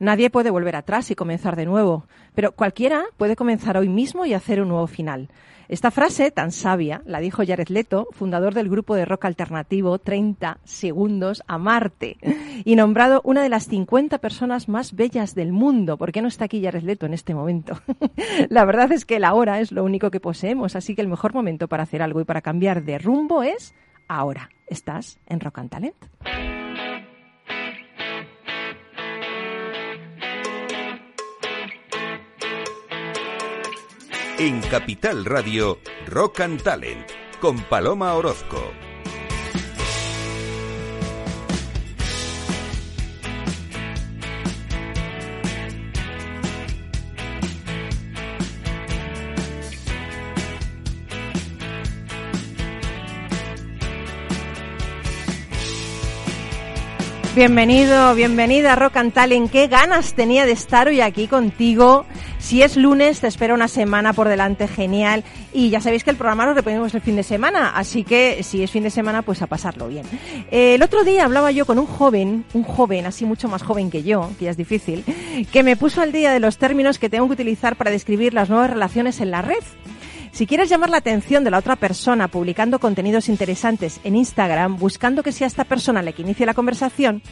Nadie puede volver atrás y comenzar de nuevo, pero cualquiera puede comenzar hoy mismo y hacer un nuevo final. Esta frase tan sabia la dijo Jared Leto, fundador del grupo de rock alternativo 30 Segundos a Marte, y nombrado una de las 50 personas más bellas del mundo. ¿Por qué no está aquí Jared Leto en este momento? la verdad es que la hora es lo único que poseemos, así que el mejor momento para hacer algo y para cambiar de rumbo es ahora. Estás en Rock and Talent. En Capital Radio, Rock and Talent, con Paloma Orozco. Bienvenido, bienvenida Rock and Talent. Qué ganas tenía de estar hoy aquí contigo. Si es lunes, te espero una semana por delante genial. Y ya sabéis que el programa lo reponemos el fin de semana, así que si es fin de semana, pues a pasarlo bien. Eh, el otro día hablaba yo con un joven, un joven así mucho más joven que yo, que ya es difícil, que me puso al día de los términos que tengo que utilizar para describir las nuevas relaciones en la red. Si quieres llamar la atención de la otra persona publicando contenidos interesantes en Instagram, buscando que sea esta persona la que inicie la conversación,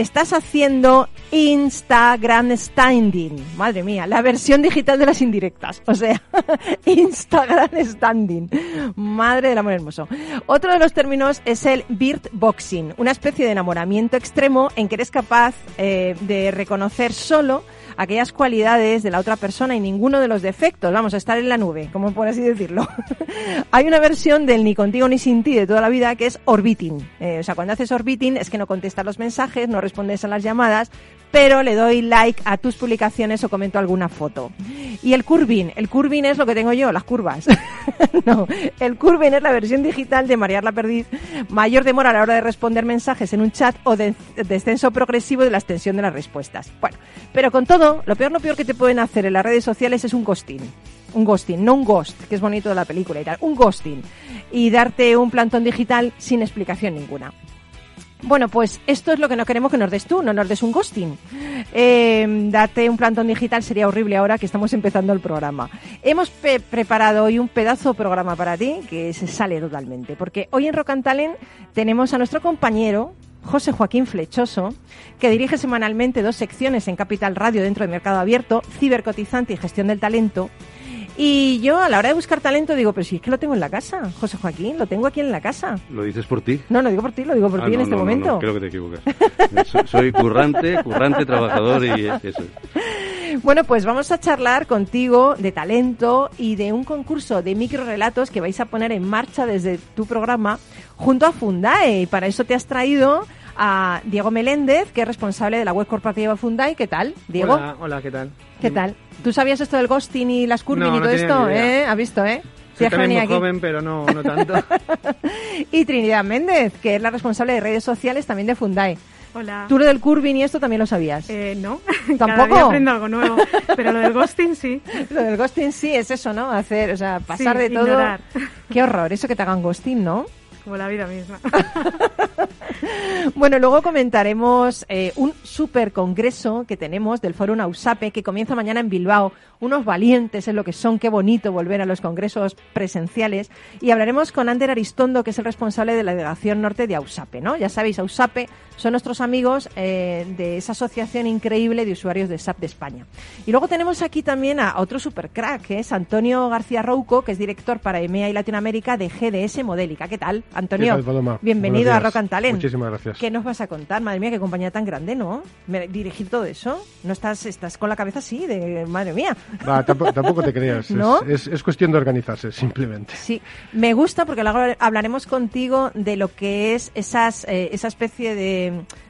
estás haciendo Instagram standing. Madre mía, la versión digital de las indirectas. O sea, Instagram standing. Madre del amor hermoso. Otro de los términos es el boxing, una especie de enamoramiento extremo en que eres capaz eh, de reconocer solo aquellas cualidades de la otra persona y ninguno de los defectos. Vamos a estar en la nube, como por así decirlo. Hay una versión del ni contigo ni sin ti de toda la vida que es orbiting. Eh, o sea, cuando haces orbiting es que no contestas los mensajes, no respondes a las llamadas, pero le doy like a tus publicaciones o comento alguna foto. Y el curving, el curving es lo que tengo yo, las curvas. no, el curving es la versión digital de marear la perdiz, mayor demora a la hora de responder mensajes en un chat o de descenso progresivo de la extensión de las respuestas. Bueno, pero con todo, lo peor, lo peor que te pueden hacer en las redes sociales es un ghosting. Un ghosting, no un ghost, que es bonito de la película y tal, un ghosting. Y darte un plantón digital sin explicación ninguna. Bueno, pues esto es lo que no queremos que nos des tú, no nos des un ghosting. Eh, date un plantón digital sería horrible ahora que estamos empezando el programa. Hemos preparado hoy un pedazo de programa para ti que se sale totalmente, porque hoy en Rock tenemos a nuestro compañero José Joaquín Flechoso, que dirige semanalmente dos secciones en Capital Radio dentro de Mercado Abierto, Cibercotizante y Gestión del Talento, y yo a la hora de buscar talento digo, pero si es que lo tengo en la casa, José Joaquín, lo tengo aquí en la casa. ¿Lo dices por ti? No, no digo por ti, lo digo por ah, ti en este momento. No, creo que te equivocas. soy currante, currante, trabajador y eso. Bueno, pues vamos a charlar contigo de talento y de un concurso de microrelatos que vais a poner en marcha desde tu programa junto a Fundae. Y para eso te has traído a Diego Meléndez, que es responsable de la web corporativa Fundae. ¿Qué tal, Diego? Hola, hola ¿qué tal? ¿Qué tal? ¿Tú sabías esto del ghosting y las curving y todo esto? ¿Eh? ¿Has visto, eh? Soy también muy joven, pero no, no tanto. y Trinidad Méndez, que es la responsable de redes sociales también de Fundae. Hola. ¿Tú lo del curving y esto también lo sabías? Eh, no. ¿Tampoco? Cada aprendo algo nuevo. Pero lo del ghosting sí. lo del ghosting sí es eso, ¿no? Hacer, o sea, pasar de todo. Qué horror, eso que te hagan ghosting, ¿no? Como la vida misma. bueno, luego comentaremos eh, un super congreso que tenemos del Foro Ausape que comienza mañana en Bilbao. Unos valientes es lo que son, qué bonito volver a los congresos presenciales. Y hablaremos con Ander Aristondo, que es el responsable de la delegación norte de Ausape, ¿no? Ya sabéis, Ausape son nuestros amigos eh, de esa asociación increíble de usuarios de SAP de España. Y luego tenemos aquí también a otro super crack, que es Antonio García Rouco, que es director para EMEA y Latinoamérica de GDS Modélica. ¿Qué tal, Antonio? Bienvenido a Rock and Talent. Muchísimas gracias. ¿Qué nos vas a contar? Madre mía, qué compañía tan grande, ¿no? Dirigir todo eso. No estás, estás con la cabeza así, de madre mía. tampoco, te creas. ¿No? Es, es, cuestión de organizarse, simplemente. Sí, me gusta porque luego hablaremos contigo de lo que es esas, eh, esa especie de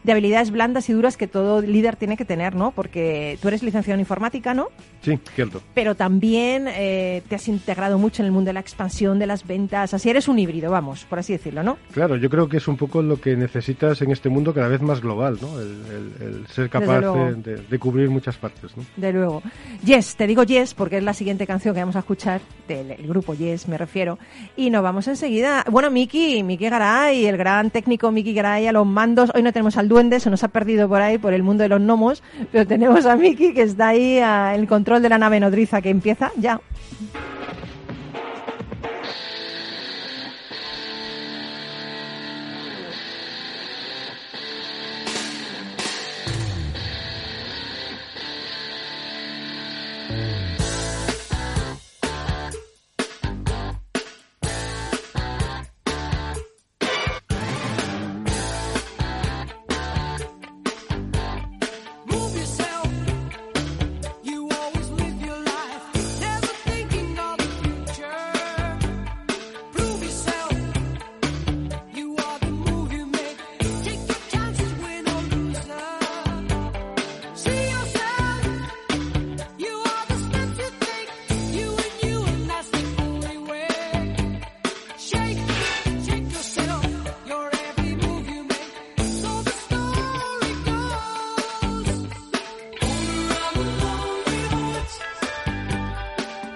de, habilidades blandas y duras que todo líder tiene que tener, ¿no? Porque tú eres licenciado en informática, ¿no? Sí, cierto. Pero también eh, te has integrado mucho en el mundo de la expansión, de las ventas, así eres un híbrido, vamos, por así así decirlo, ¿no? Claro, yo creo que es un poco lo que necesitas en este mundo cada vez más global, ¿no? El, ser capaz de, cubrir muchas partes, ¿no? De luego. Yes, te digo yes porque es la siguiente canción que vamos a escuchar del grupo Yes, me refiero. Y nos vamos enseguida. Bueno, Miki, Miki Garay, el gran técnico Miki Garay a los mandos. Hoy no tenemos al duende, se nos ha perdido por ahí por el mundo de los gnomos, pero tenemos a Miki que está ahí en el control de la nave nodriza que empieza ya.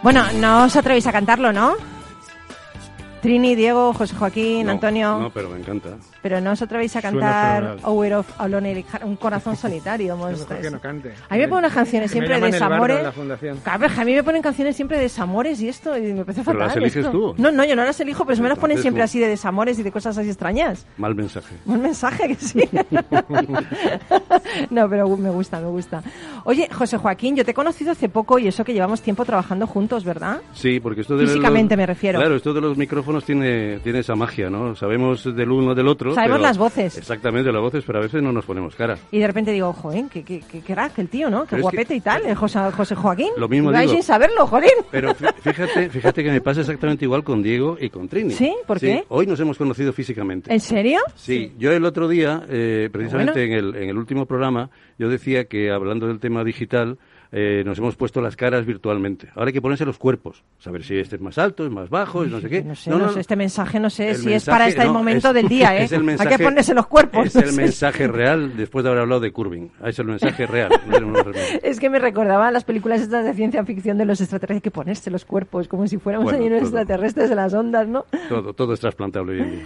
Bueno, no os atrevéis a cantarlo, ¿no? Trini, Diego, José Joaquín, Antonio. No, pero me encanta. Pero no os atrevéis a cantar Hour of Alone, un corazón solitario. que no cante. A mí me ponen canciones siempre de desamores. A mí me ponen canciones siempre de desamores y esto, y me parece fatal. ¿Pero las eliges tú? No, no, yo no las elijo, pero se me las ponen siempre así de desamores y de cosas así extrañas. Mal mensaje. Mal mensaje, que sí. no, pero me gusta, me gusta. Oye, José Joaquín, yo te he conocido hace poco y eso que llevamos tiempo trabajando juntos, ¿verdad? Sí, porque esto de Físicamente me refiero. Claro, esto de los micrófonos tiene, tiene esa magia, ¿no? Sabemos del uno del otro. Sabemos las voces. Exactamente, las voces, pero a veces no nos ponemos cara. Y de repente digo, joder, qué, qué, qué crack el tío, ¿no? Qué guapete y tal, el José, José Joaquín. Lo mismo digo. sin saberlo, Jolín. Pero fíjate, fíjate que me pasa exactamente igual con Diego y con Trini. ¿Sí? ¿Por qué? Hoy nos hemos conocido físicamente. ¿En serio? Sí, yo el otro día, eh, precisamente en, el, en el último programa, yo decía que hablando del tema digital, eh, nos hemos puesto las caras virtualmente. Ahora hay que ponerse los cuerpos, saber si este es más alto, es más bajo, no sé qué. No sé, no, sé este mensaje no sé si es para este momento del día, ¿eh? hay que ponerse los cuerpos. Es el mensaje real después de haber hablado de curving. Es el mensaje real. es que me recordaba las películas estas de ciencia ficción de los extraterrestres, hay que ponerse los cuerpos como si fuéramos bueno, unos extraterrestres de las ondas, ¿no? Todo, todo es trasplantable hoy en día.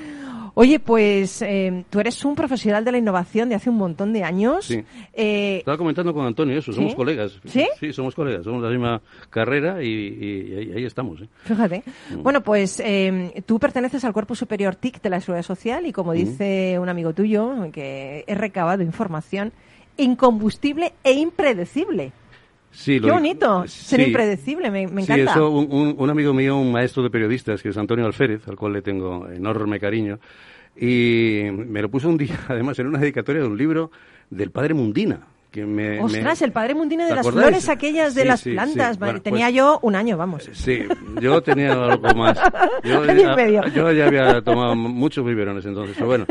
Oye, pues eh, tú eres un profesional de la innovación de hace un montón de años. Sí. Eh, Estaba comentando con Antonio eso, somos colegas. ¿Sí? Sí, somos colegas, somos de la misma carrera y, ahí, estamos. ¿eh? Fíjate. Mm. Bueno, pues tú perteneces al Cuerpo Superior TIC de la Seguridad Social y como mm. dice un amigo tuyo, que he recabado información, incombustible e impredecible. Sí, Qué bonito, ser impredecible, me, encanta. Sí, eso, un, un, amigo mío, un maestro de periodistas, que es Antonio Alférez, al cual le tengo enorme cariño, y me lo puso un día, además, en una dedicatoria de un libro del padre Mundina, me, Ostras, el padre Mundina de las flores aquellas de las plantas. tenía pues yo un año, vamos. Sí, yo tenía algo más. Yo, ya, había tomado muchos biberones entonces, pero bueno.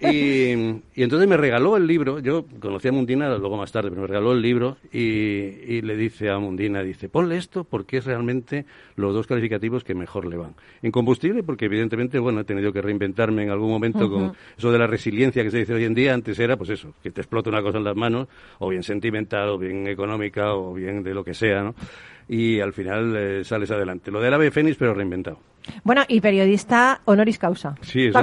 Y, entonces me regaló el libro, yo conocía a Mundina luego más tarde, pero me regaló el libro y, le dice a Mundina, dice, ponle esto porque es realmente los dos calificativos que mejor le van. En combustible, porque evidentemente, bueno, he tenido que reinventarme en algún momento con eso de la resiliencia que se dice hoy en día. Antes era, pues eso, que te explota una cosa en las manos o bien sentimental, o bien económica, o bien de lo que sea, ¿no? Y al final eh, sales adelante. Lo del ave fénix, pero reinventado. Bueno, y periodista honoris causa. Sí, eso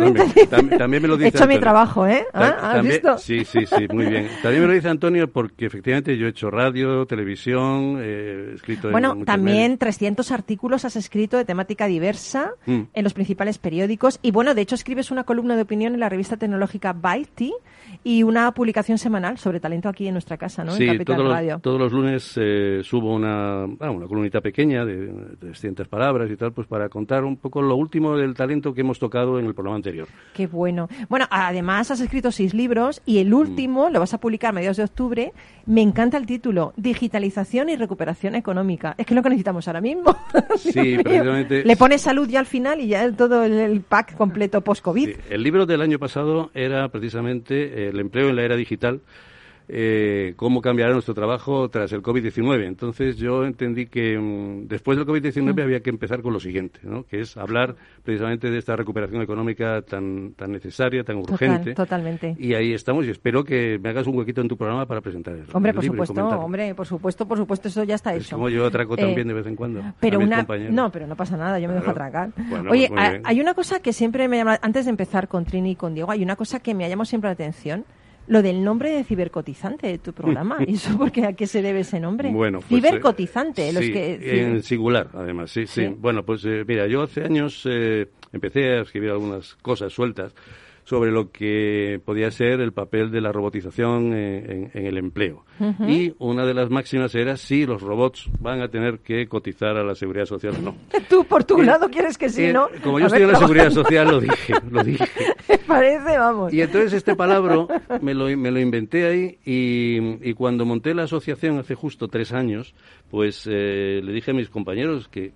también, me lo dice He hecho mi trabajo, ¿eh? ¿Ah? ¿Has visto? Sí, sí, sí, muy bien. También me lo dice Antonio porque efectivamente yo he hecho radio, televisión, he escrito Bueno, en también 300 artículos has escrito de temática diversa mm. en los principales periódicos y bueno, de hecho escribes una columna de opinión en la revista tecnológica Byte y una publicación semanal sobre talento aquí en nuestra casa, ¿no? Sí, en todos, Radio. Los, todos los lunes eh, subo una, ah, una columnita pequeña de 300 palabras y tal, pues para contar un poco lo último del talento que hemos tocado en el programa anterior. Qué bueno. Bueno, además has escrito seis libros y el último lo vas a publicar a mediados de octubre. Me encanta el título, Digitalización y Recuperación Económica. Es que es lo que necesitamos ahora mismo. Sí, precisamente. Le pones salud ya al final y ya todo el, pack completo post-COVID. El libro del año pasado era precisamente el empleo en la era digital eh, cómo cambiará nuestro trabajo tras el COVID-19. Entonces yo entendí que mm, después del COVID-19 mm. había que empezar con lo siguiente, ¿no? que es hablar precisamente de esta recuperación económica tan, tan necesaria, tan urgente. totalmente. Y ahí estamos y espero que me hagas un huequito en tu programa para presentar eso. Hombre, por supuesto, hombre, por supuesto, por supuesto, eso ya está hecho. Como yo atraco también eh, de vez en cuando. Pero una, no, pero no pasa nada, yo me dejo atracar. Oye, hay una cosa que siempre me llama, antes de empezar con Trini y con Diego, hay una cosa que me ha llamado siempre la atención lo del nombre de cibercotizante de tu programa. ¿Y eso porque a qué se debe ese nombre? Bueno, pues, cibercotizante. Eh, los que, en singular, además, sí, sí. Bueno, pues eh, mira, yo hace años eh, empecé a escribir algunas cosas sueltas sobre lo que podía ser el papel de la robotización en, el empleo. Y una de las máximas era si los robots van a tener que cotizar a la seguridad social o no. Tú, por tu lado, quieres que sí, ¿no? Como yo estoy en la seguridad social, lo dije, lo dije. Me parece, vamos. Y entonces este palabra me lo, me lo inventé ahí y, y cuando monté la asociación hace justo tres años, pues eh, le dije a mis compañeros, que,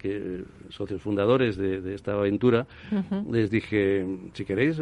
socios fundadores de, esta aventura, les dije, si queréis,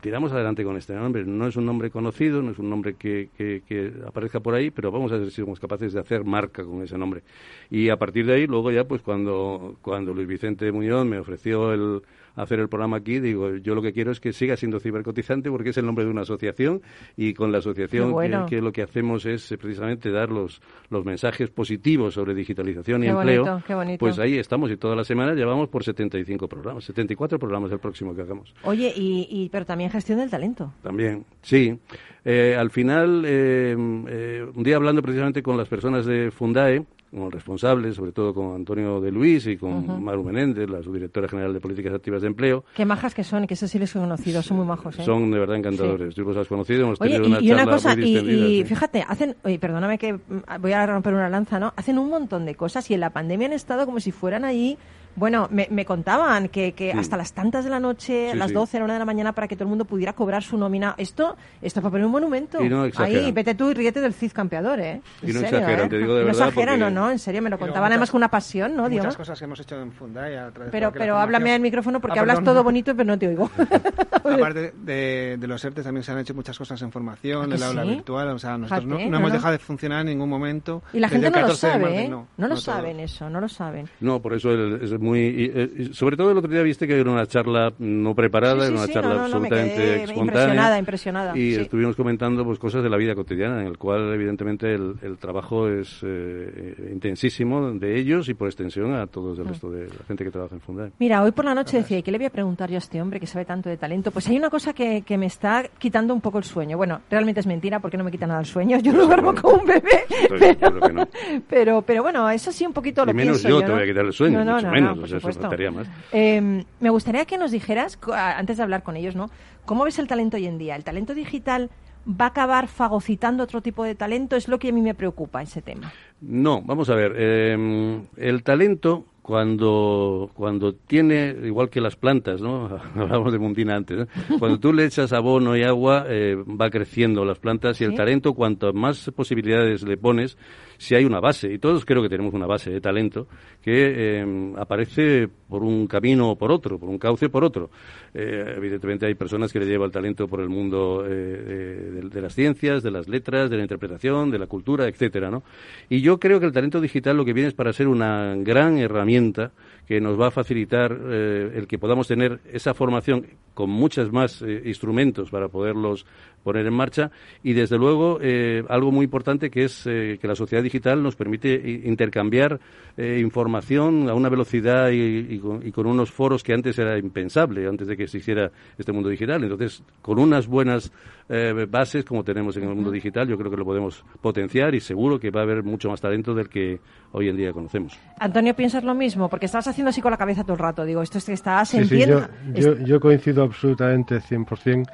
tiramos adelante con este nombre. No es un nombre conocido, no es un nombre que, que, aparezca por ahí, pero vamos a ver si somos capaces de hacer marca con ese nombre. Y a partir de ahí, luego ya, pues cuando, cuando Luis Vicente Muñoz me ofreció el hacer el programa aquí, digo, yo lo que quiero es que siga siendo cibercotizante porque es el nombre de una asociación y con la asociación que, lo que hacemos es eh, precisamente dar los, los mensajes positivos sobre digitalización y empleo. Pues ahí estamos y toda la semana llevamos por 75 programas, 74 programas el próximo que hagamos. Oye, y, y pero también gestión del talento. También, sí. Eh, al final, eh, un día hablando precisamente con las personas de Fundae, como responsables, sobre todo con Antonio de Luis y con Maru Menéndez, la subdirectora general de Políticas Activas de Empleo. Qué majas que son, que eso sí les he conocido, son muy majos. ¿eh? Son de verdad encantadores. Tú los has conocido, hemos tenido una charla una cosa, y, fíjate, hacen, oye, perdóname que voy a romper una lanza, ¿no? Hacen un montón de cosas y en la pandemia han estado como si fueran ahí bueno, me, me contaban que, que hasta las tantas de la noche, a las 12, a la 1 de la mañana, para que todo el mundo pudiera cobrar su nómina. Esto, esto para poner un monumento. Y no Ahí, vete tú y ríete del Cid campeador, ¿eh? y no exageran, ¿eh? te digo de verdad. No exageran, no, no, en serio, me lo contaban además con una pasión, ¿no? Muchas cosas que hemos hecho en Fundai a través Pero, pero háblame al micrófono porque ah, hablas todo bonito pero no te oigo. Aparte de, de, los ERTE también se han hecho muchas cosas en formación, el aula virtual, o sea, nosotros no, hemos dejado de funcionar en ningún momento. Y la gente no lo sabe, ¿eh? No, lo saben eso, no lo saben. No, por eso es muy sobre todo el otro día viste que era una charla no preparada, era una charla absolutamente espontánea. Impresionada, impresionada. Y estuvimos comentando pues cosas de la vida cotidiana, en el cual evidentemente el, trabajo es eh, intensísimo de ellos y por extensión a todos el mm. resto de la gente que trabaja en Fundae. Mira, hoy por la noche decía, ¿y qué le voy a preguntar yo a este hombre que sabe tanto de talento? Pues hay una cosa que, me está quitando un poco el sueño. Bueno, realmente es mentira porque no me quita nada el sueño. Yo no duermo como un bebé. pero, pero, bueno, eso sí un poquito lo y menos yo, te voy a quitar el sueño, mucho menos. Pues más. Em, me gustaría que nos dijeras, antes de hablar con ellos, ¿no? ¿Cómo ves el talento hoy en día? ¿El talento digital va a acabar fagocitando otro tipo de talento? Es lo que a mí me preocupa ese tema. No, vamos a ver. Em, el talento cuando, cuando tiene, igual que las plantas, ¿no? Hablamos de Mundina antes, Cuando tú le echas abono y agua, eh, va creciendo las plantas y el talento, cuanto más posibilidades le pones, si hay una base, y todos creo que tenemos una base de talento, que eh, aparece por un camino o por otro, por un cauce o por otro. Eh, evidentemente hay personas que le llevan el talento por el mundo de, de, las ciencias, de las letras, de la interpretación, de la cultura, etcétera, ¿no? Y yo creo que el talento digital lo que viene es para ser una gran herramienta que nos va a facilitar eh, el que podamos tener esa formación con muchos más eh, instrumentos para poderlos poner en marcha. Y desde luego eh, algo muy importante que es que la sociedad digital nos permite intercambiar información a una velocidad y, con, unos foros que antes era impensable antes de que se hiciera este mundo digital. Entonces con unas buenas bases como tenemos en el mundo digital yo creo que lo podemos potenciar y seguro que va a haber mucho más talento del que hoy en día conocemos. Antonio piensas lo mismo porque estás haciendo así con la cabeza todo el rato. Digo, esto es que estás sí, sí, yo, yo, coincido absolutamente 100%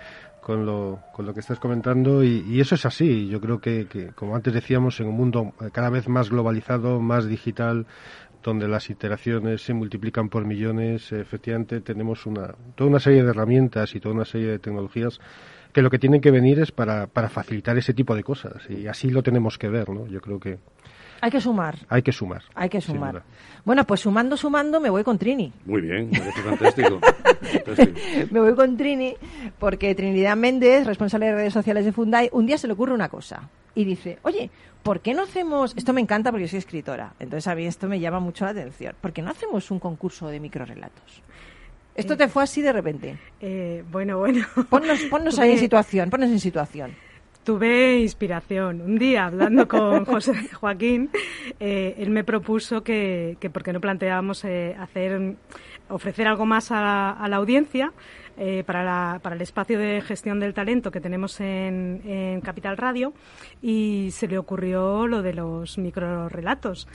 con lo, con lo que estás comentando y, eso es así. Yo creo que, que, como antes decíamos, en un mundo cada vez más globalizado, más digital, donde las iteraciones se multiplican por millones, efectivamente tenemos una, toda una serie de herramientas y toda una serie de tecnologías que lo que tienen que venir es para, para facilitar ese tipo de cosas y así lo tenemos que ver, ¿no? Yo creo que hay que sumar. Hay que sumar. Hay que sumar. Bueno, pues sumando, sumando, me voy con Trini. Muy bien, fantástico. me voy con Trini porque Trinidad Méndez, responsable de redes sociales de Fundai, un día se le ocurre una cosa. y dice, oye, ¿por qué no hacemos, esto me encanta porque yo soy escritora, entonces a mí esto me llama mucho la atención, ¿por qué no hacemos un concurso de microrelatos? ¿Esto te fue así de repente? Eh, bueno, bueno. Ponnos, ponnos ahí en situación, ponnos en situación tuve inspiración. Un día, hablando con José Joaquín, eh, él me propuso que, que por qué no planteábamos eh, hacer, ofrecer algo más a, la audiencia eh, para, para, el espacio de gestión del talento que tenemos en, en Capital Radio y se le ocurrió lo de los microrelatos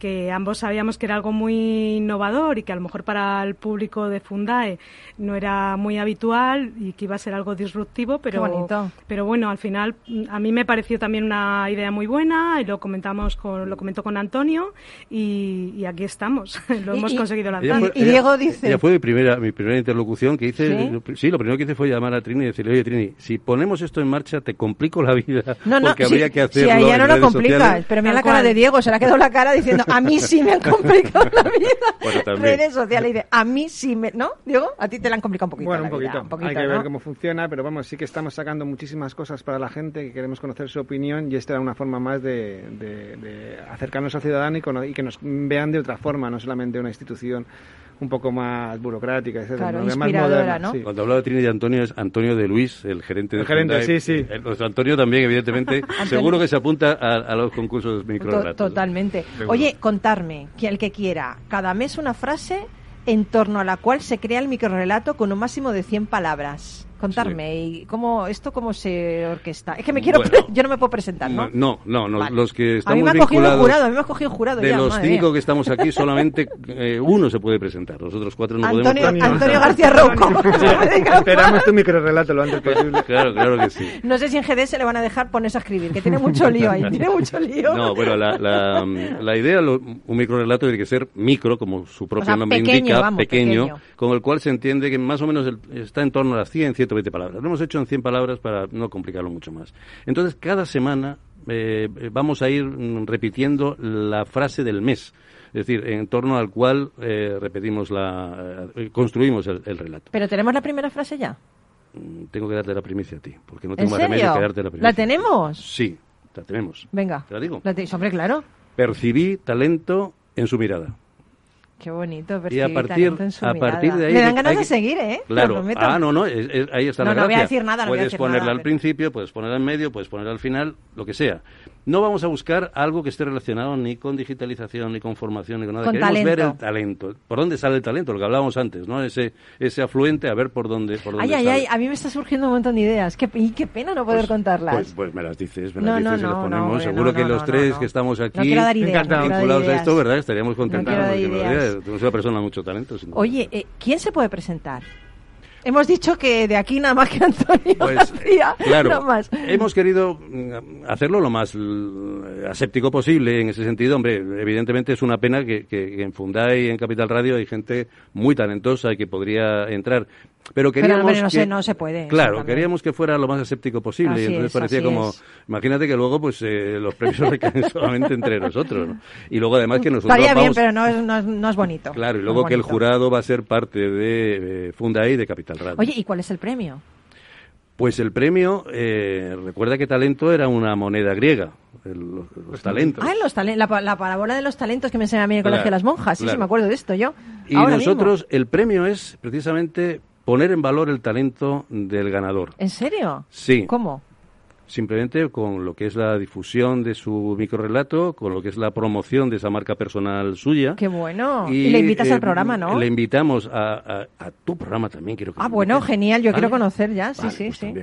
que ambos sabíamos que era algo muy innovador y que a lo mejor para el público de Fundae no era muy habitual y que iba a ser algo disruptivo, pero, pero bueno, al final a mí me pareció también una idea muy buena y lo comentamos con, lo comentó con Antonio y, aquí estamos, lo hemos conseguido lanzar. y Diego dice... Ya fue mi primera, mi primera interlocución que hice, ¿Sí? lo primero que hice fue llamar a Trini y decirle, oye Trini, si ponemos esto en marcha te complico la vida no, no, porque habría que hacerlo Si a no lo complicas, pero mira la cara de Diego, se le ha quedado la cara diciendo a mí sí me han complicado la vida. Bueno, Redes sociales, dice, a mí sí me... ¿No, Diego? A ti te la han complicado un poquito. Bueno, un poquito. Hay que ver cómo funciona, pero vamos, sí que estamos sacando muchísimas cosas para la gente, que queremos conocer su opinión y esta era una forma más de, de, acercarnos al ciudadano y, y que nos vean de otra forma, no solamente una institución un poco más burocrática, Claro, más moderna. ¿no? Cuando hablaba de Trini y Antonio es Antonio de Luis, el gerente de El gerente, sí, sí. El, nuestro Antonio también, evidentemente, seguro que se apunta a, los concursos micro Totalmente. Oye, contarme, que el que quiera, cada mes una frase en torno a la cual se crea el microrelato con un máximo de 100 palabras contarme y cómo esto cómo se orquesta. Es que me quiero, yo no me puedo presentar, ¿no? No, no, los que estamos a mí me ha cogido jurado, a mí me ha cogido jurado. De los cinco que estamos aquí, solamente eh, uno se puede presentar. Los otros cuatro no Antonio, podemos. Antonio García Rouco. esperamos tu microrelato lo antes posible. Claro, claro que sí. No sé si en GD se le van a dejar ponerse a escribir, que tiene mucho lío ahí, tiene mucho lío. No, bueno, la, la, la idea, lo, un microrelato tiene que ser micro, como su propio nombre indica, pequeño, con el cual se entiende que más o menos está en torno a las 100, 120 palabras. Lo hemos hecho en 100 palabras para no complicarlo mucho más. Entonces, cada semana eh, vamos a ir repitiendo la frase del mes. Es decir, en torno al cual eh, repetimos la, eh, construimos el, relato. ¿Pero tenemos la primera frase ya? Mm, tengo que darte la primicia a ti, porque no tengo más remedio que darte la primicia. ¿La tenemos? Sí, la tenemos. Venga. ¿Te la digo? La hombre, claro. Percibí talento en su mirada. Qué bonito, y a partir, a partir de ahí... Me dan ganas de seguir, ¿eh? Claro. Ah, no, no, ahí está la gracia. No voy a decir nada, no Puedes voy a decir ponerla nada, al principio, puedes ponerla en medio, puedes ponerla al final, lo que sea. No vamos a buscar algo que esté relacionado ni con digitalización, ni con formación, ni con nada. Con Queremos talento. ver el talento. ¿Por dónde sale el talento? Lo que hablábamos antes, ¿no? Ese, ese afluente, a ver por dónde, por dónde Ay, ay, ay, a mí me está surgiendo un montón de ideas. Qué, y qué pena no poder pues, contarlas. Pues, pues, me las dices, me no, las no, dices no, y las ponemos. no, Seguro que los tres que estamos aquí vinculados a esto, ¿verdad? Estaríamos contentos. Una persona mucho talento. Oye, eh, ¿quién se puede presentar? Hemos dicho que de aquí nada más que Antonio pues, García, claro, más. hemos querido mm, hacerlo lo más aséptico posible en ese sentido. Hombre, evidentemente es una pena que, que en Funday y en Capital Radio hay gente muy talentosa y que podría entrar. Pero queríamos no, que, no se puede. Claro, queríamos que fuera lo más aséptico posible. y entonces parecía como, imagínate que luego pues eh, los premios recaen solamente entre nosotros. ¿no? Y luego además que nosotros Estaría bien, pero no es, no, es, bonito. Claro, y luego que el jurado va a ser parte de eh, Funday y de Capital Radio. Oye, ¿y cuál es el premio? Pues el premio, eh, recuerda que talento era una moneda griega, los, talentos. Ah, los la, la, parábola de los talentos que me enseña a mí en el Colegio de las Monjas, sí, sí, me acuerdo de esto yo. Y nosotros, el premio es precisamente poner en valor el talento del ganador. ¿En serio? Sí. ¿Cómo? simplemente con lo que es la difusión de su microrelato, con lo que es la promoción de esa marca personal suya. ¡Qué bueno! Y, le invitas al eh, programa, ¿no? Le invitamos a, a, tu programa también, quiero que Ah, bueno, genial, yo quiero conocer ya, sí, sí, pues sí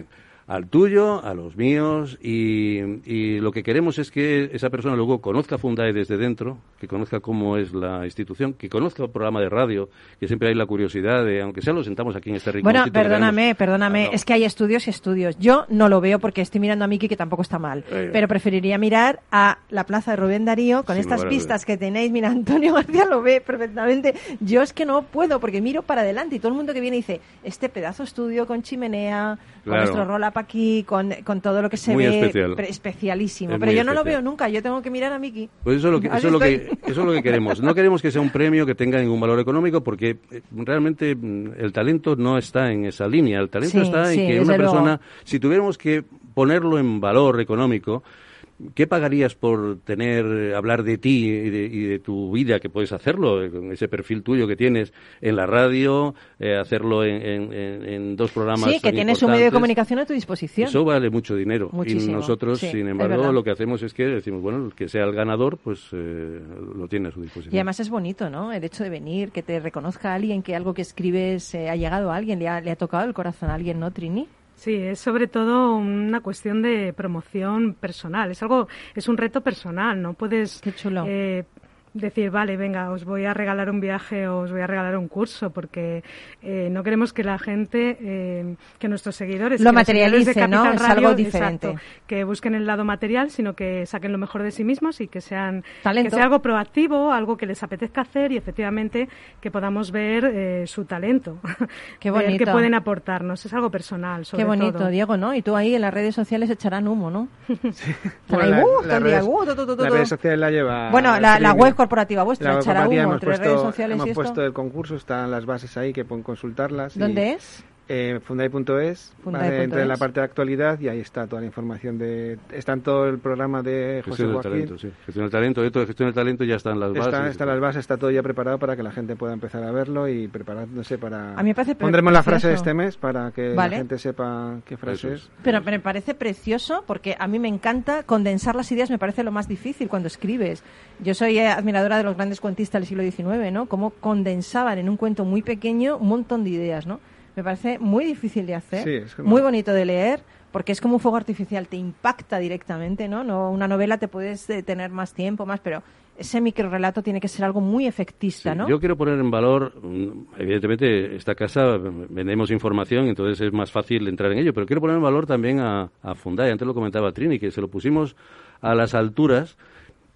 al tuyo, a los míos, y, y, lo que queremos es que esa persona luego conozca Fundae desde dentro, que conozca cómo es la institución, que conozca el programa de radio, que siempre hay la curiosidad de, aunque sea lo sentamos aquí en este rincón. Bueno, perdóname, perdóname, ah, es que hay estudios y estudios. Yo no lo veo porque estoy mirando a Miki, que tampoco está mal, eh. pero preferiría mirar a la plaza de Rubén Darío con estas pistas que tenéis. Mira, Antonio García lo ve perfectamente. Yo es que no puedo porque miro para adelante y todo el mundo que viene dice, este pedazo estudio con chimenea, con nuestro aquí con, con todo lo que se ve especialísimo. Pero yo no lo veo nunca, yo tengo que mirar a Miki. Pues eso es, lo que, eso, es lo que, eso es lo que queremos. No queremos que sea un premio que tenga ningún valor económico porque eh, realmente mm, el talento no está en esa línea. El talento está en que una persona, si tuviéramos que ponerlo en valor económico, ¿Qué pagarías por tener, hablar de ti y de, tu vida, que puedes hacerlo, eh, con ese perfil tuyo que tienes en la radio, eh, hacerlo en, dos programas? Sí, que tienes un medio de comunicación a tu disposición. Eso vale mucho dinero. y nosotros, sin embargo, lo que hacemos es que decimos, bueno, que sea el ganador, pues eh, lo tiene a su disposición. Y además es bonito, ¿no? El hecho de venir, que te reconozca alguien, que algo que escribes ha llegado a alguien, le ha, le ha tocado el corazón a alguien, ¿no, Trini? Sí, es sobre todo una cuestión de promoción personal. Es algo, es un reto personal. No puedes Qué chulo. Eh, decir, vale, venga, os voy a regalar un viaje o os voy a regalar un curso, porque eh, no queremos que la gente, eh, que nuestros seguidores, lo materialice, ¿no? es algo diferente. que busquen el lado material, sino que saquen lo mejor de sí mismos y que sean que sea algo proactivo, algo que les apetezca hacer y efectivamente que podamos ver eh, su talento, Qué bonito. que pueden aportarnos. Es algo personal, sobre Qué bonito, Diego, ¿no? Y tú ahí en las redes sociales echarán humo, ¿no? Sí. la, las redes sociales la lleva. Bueno, la, web corporativa vuestra, echará humo entre puesto, redes sociales hemos y puesto el concurso, están las bases ahí que pueden consultarlas. ¿Dónde es? Eh, Fundai.es, vale, entra en la parte de actualidad y ahí está toda la información de... Está en todo el programa de José Gestión del talento, sí. Gestión del talento, esto de gestión del talento ya están las bases. Está, están las bases, está todo ya preparado para que la gente pueda empezar a verlo y preparándose para... A mí me parece Pondremos la frase de este mes para que la gente sepa qué frase es. Pero me parece precioso porque a mí me encanta condensar las ideas, me parece lo más difícil cuando escribes. Yo soy eh, admiradora de los grandes cuentistas del siglo XIX, ¿no? Cómo condensaban en un cuento muy pequeño un montón de ideas, ¿no? Me parece muy difícil de hacer, muy bonito de leer, porque es como un fuego artificial, te impacta directamente, ¿no? no una novela te puedes eh, tener más tiempo, más, pero ese microrelato tiene que ser algo muy efectista, ¿no? Yo quiero poner en valor, mm, evidentemente, esta casa vendemos información, entonces es más fácil entrar en ello, pero quiero poner en valor también a, a Fundai, antes lo comentaba Trini, que se lo pusimos a las alturas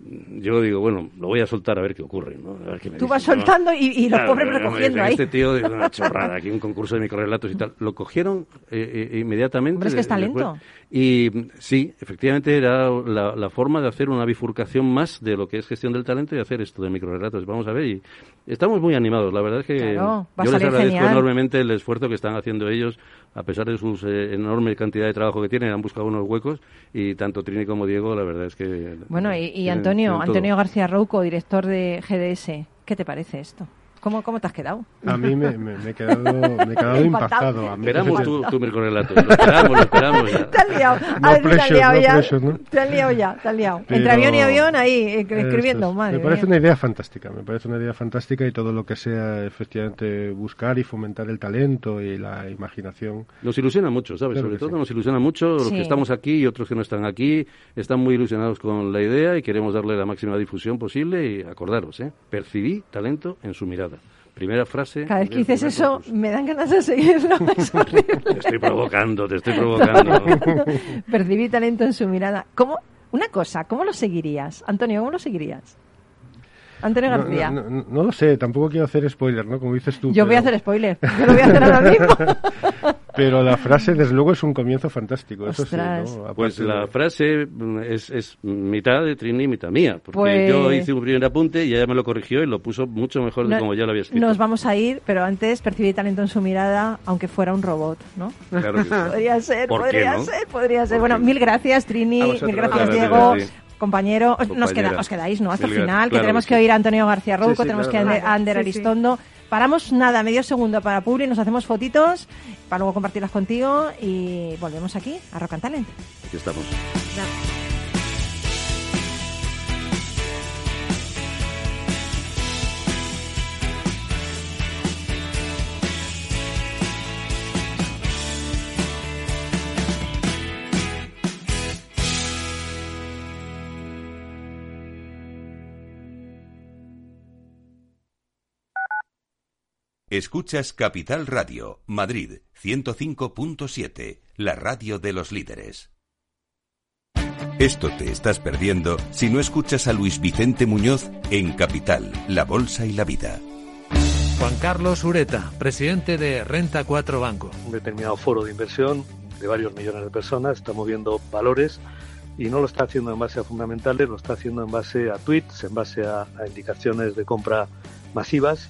yo digo, bueno, lo voy a soltar a ver qué ocurre. ¿no? Tú vas soltando y, los pobres recogiendo ahí. Este tío de una chorrada, aquí un concurso de microrelatos y tal. Lo cogieron eh, eh, inmediatamente. Hombre, es que es talento. y sí, efectivamente era la, forma de hacer una bifurcación más de lo que es gestión del talento y hacer esto de microrelatos. Vamos a ver, y estamos muy animados. La verdad es que yo les agradezco enormemente el esfuerzo que están haciendo ellos, a pesar de su eh, enorme cantidad de trabajo que tienen. Han buscado unos huecos y tanto Trini como Diego, la verdad es que. Bueno, y, y Antonio Antonio, Antonio García Rouco, director de GDS. ¿Qué te parece esto? ¿Cómo, ¿Cómo te has quedado? A mí me, he quedado, me he quedado impactado. Esperamos tu, tu microrelato. Lo esperamos, lo esperamos ya. Te has liado. No te has liado ya. Te has liado ya, te has liado. Entre avión y avión ahí eh, escribiendo. Madre me parece una idea fantástica. Me parece una idea fantástica y todo lo que sea efectivamente buscar y fomentar el talento y la imaginación. Nos ilusiona mucho, ¿sabes? Sobre todo nos ilusiona mucho los que estamos aquí y otros que no están aquí. Están muy ilusionados con la idea y queremos darle la máxima difusión posible y acordaros, ¿eh? Percibí talento en su mirada. Primera frase. Cada vez que dices eso, me dan ganas de seguirlo. Te estoy provocando, te estoy provocando. Percibí talento en su mirada. ¿Cómo? Una cosa, ¿cómo lo seguirías? Antonio, ¿cómo lo seguirías? Antonio García. No, lo sé, tampoco quiero hacer spoiler, ¿no? Como dices tú. Yo voy a hacer spoiler, yo lo voy a hacer ahora mismo. Pero la frase, desde luego, es un comienzo fantástico. Eso sí, ¿no? Pues la frase es, es, mitad de Trini y mitad mía. Porque yo pues hice un primer apunte y ella me lo corrigió y lo puso mucho mejor de como ya lo había escrito. Nos vamos a ir, pero antes percibí talento en su mirada, aunque fuera un robot, ¿no? Claro podría ser, podría ser, podría ser. Bueno, mil gracias, Trini, mil gracias, Diego compañero, nos queda, os quedáis, ¿no? Hasta el final, que tenemos que oír a Antonio García Rouco, tenemos que ir a Ander Aristondo. Paramos nada, medio segundo para Publi, nos hacemos fotitos para luego compartirlas contigo y volvemos aquí a Rock and Talent. Aquí estamos. Escuchas Capital Radio, Madrid 105.7, la radio de los líderes. Esto te estás perdiendo si no escuchas a Luis Vicente Muñoz en Capital, La Bolsa y la Vida. Juan Carlos Ureta, presidente de Renta 4 Banco. Un determinado foro de inversión de varios millones de personas está moviendo valores y no lo está haciendo en base a fundamentales, lo está haciendo en base a tweets, en base a, a indicaciones de compra masivas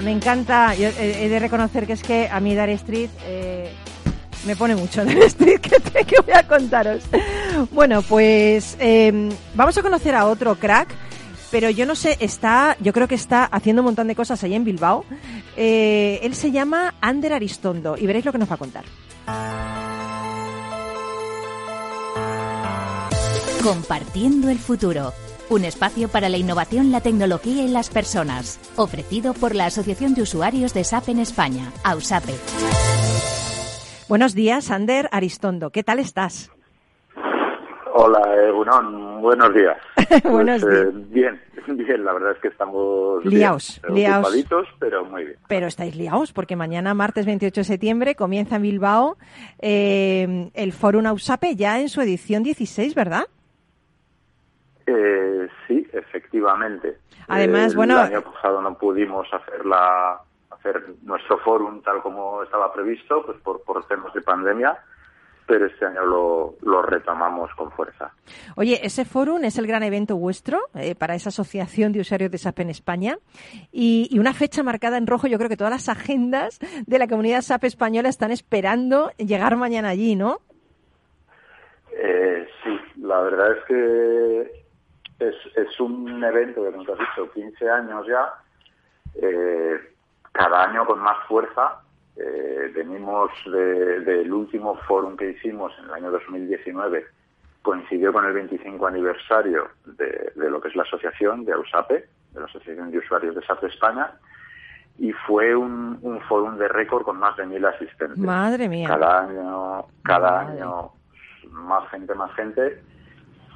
Me encanta. Yo he de reconocer que es que a mí Dar Street eh, me pone mucho. Dar Street, que, voy a contaros. Bueno, pues em, vamos a conocer a otro crack pero yo no sé, está, yo creo que está haciendo un montón de cosas ahí en Bilbao. Eh, él se llama Ander Aristondo y veréis lo que nos va a contar. Compartiendo el futuro. Un espacio para la innovación, la tecnología y las personas. Ofrecido por la Asociación de Usuarios de SAP en España, AUSAPE. Buenos días, Ander Aristondo. ¿Qué tal estás? Hola, Egunon. Buenos días. Buenos pues, días. Eh, bien, bien. La verdad es que estamos liados, liados. pero muy bien. Pero estáis liados porque mañana, martes 28 de septiembre, comienza en Bilbao eh, el Fórum AUSAPE ya en su edición 16, ¿verdad? Eh, sí, efectivamente. Además, bueno... El año pasado no pudimos hacer la hacer nuestro fórum tal como estaba previsto, pues por, por temas de pandemia, pero este año lo, lo retomamos con fuerza. Oye, ese fórum es el gran evento vuestro eh, para esa asociación de usuarios de SAP en España y, y, una fecha marcada en rojo. Yo creo que todas las agendas de la comunidad SAP española están esperando llegar mañana allí, ¿no? Eh, sí, la verdad es que es, es un evento que, como te has dicho, 15 años ya, eh, cada año con más fuerza. Eh, venimos del último fórum que hicimos en el año 2019, coincidió con el 25 aniversario de, lo que es la asociación de AUSAPE, de la Asociación de Usuarios de SAP España, y fue un, un fórum de récord con más de mil asistentes. Madre mía. Cada año, cada año más gente, más gente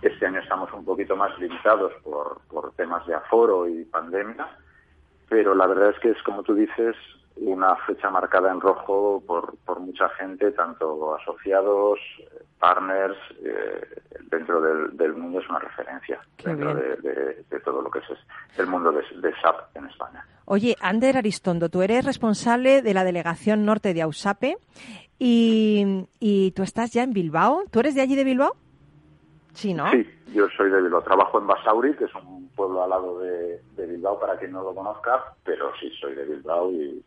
este año estamos un poquito más limitados por, por temas de aforo y pandemia, pero la verdad es que es como tú dices, una fecha marcada en rojo por, por mucha gente, tanto asociados, partners, eh, dentro del, mundo es una referencia, dentro de, todo lo que es el mundo de, SAP en España. Oye, Ander Aristondo, tú eres responsable de la delegación norte de AUSAPE y, y tú estás ya en Bilbao. ¿Tú eres de allí de Bilbao? Sí, ¿no? Sí, yo soy de Bilbao. Trabajo en Basauri, que es un pueblo al lado de, Bilbao, para quien no lo conozca, pero sí soy de Bilbao y,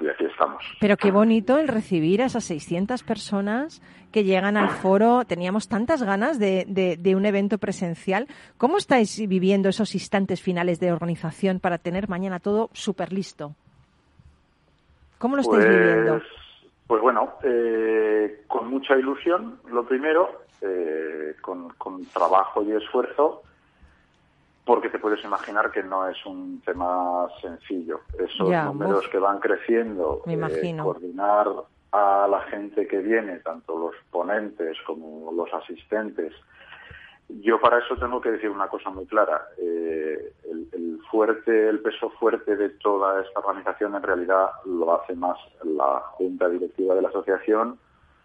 aquí estamos. Pero qué bonito el recibir a esas 600 personas que llegan al foro. Teníamos tantas ganas de, de, un evento presencial. ¿Cómo estáis viviendo esos instantes finales de organización para tener mañana todo súper listo? ¿Cómo lo estáis pues, viviendo? Pues bueno, eh, con mucha ilusión, lo primero, eh, con, trabajo y esfuerzo, porque te puedes imaginar que no es un tema sencillo. Esos números que van creciendo, eh, coordinar a la gente que viene, tanto los ponentes como los asistentes. Yo para eso tengo que decir una cosa muy clara. Eh, el, el, fuerte, el peso fuerte de toda esta organización en realidad lo hace más la junta directiva de la asociación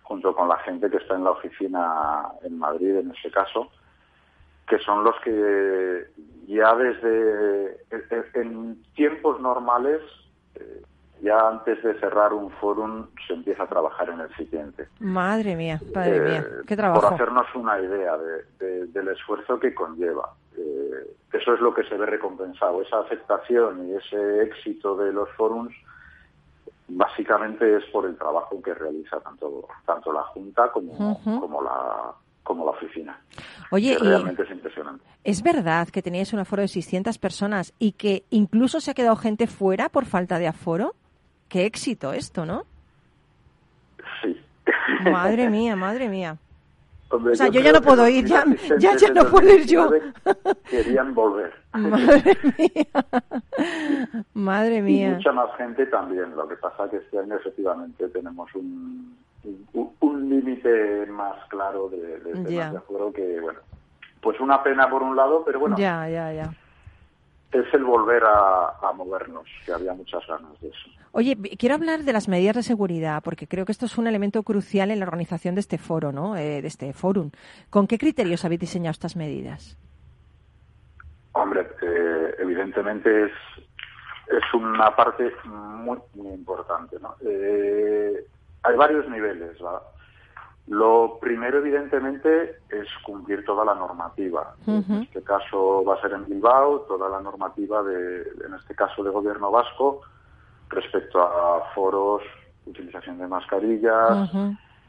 junto con la gente que está en la oficina en Madrid, en este caso, que son los que ya desde en tiempos normales, eh, ya antes de cerrar un fórum, se empieza a trabajar en el siguiente. Madre mía, madre eh, mía, qué trabajo. Por hacernos una idea del esfuerzo que conlleva. Eh, eso es lo que se ve recompensado, esa aceptación y ese éxito de los forums básicamente es por el trabajo que realiza tanto tanto la Junta como, como la como la oficina. Oye, realmente es impresionante. ¿Es verdad que teníais un aforo de 600 personas y que incluso se ha quedado gente fuera por falta de aforo? Qué éxito esto, ¿no? Sí. Madre mía, madre mía o sea, yo, ya no puedo ir, ya, ya, ya no puedo ir yo. Querían volver. Madre mía. Madre mía. Y mucha más gente también. Lo que pasa es que este año efectivamente tenemos un, un, límite más claro de, de temas de acuerdo que, bueno, pues una pena por un lado, pero bueno. Ya, ya, ya es el volver a, movernos, que había muchas ganas de eso. Oye, quiero hablar de las medidas de seguridad, porque creo que esto es un elemento crucial en la organización de este foro, ¿no? Eh, de este fórum. ¿Con qué criterios habéis diseñado estas medidas? Hombre, eh, evidentemente es, es una parte muy, muy importante, ¿no? Eh, hay varios niveles, ¿verdad? Lo primero, evidentemente, es cumplir toda la normativa. En este caso va a ser en Bilbao, toda la normativa, de, en este caso de gobierno vasco, respecto a foros, utilización de mascarillas,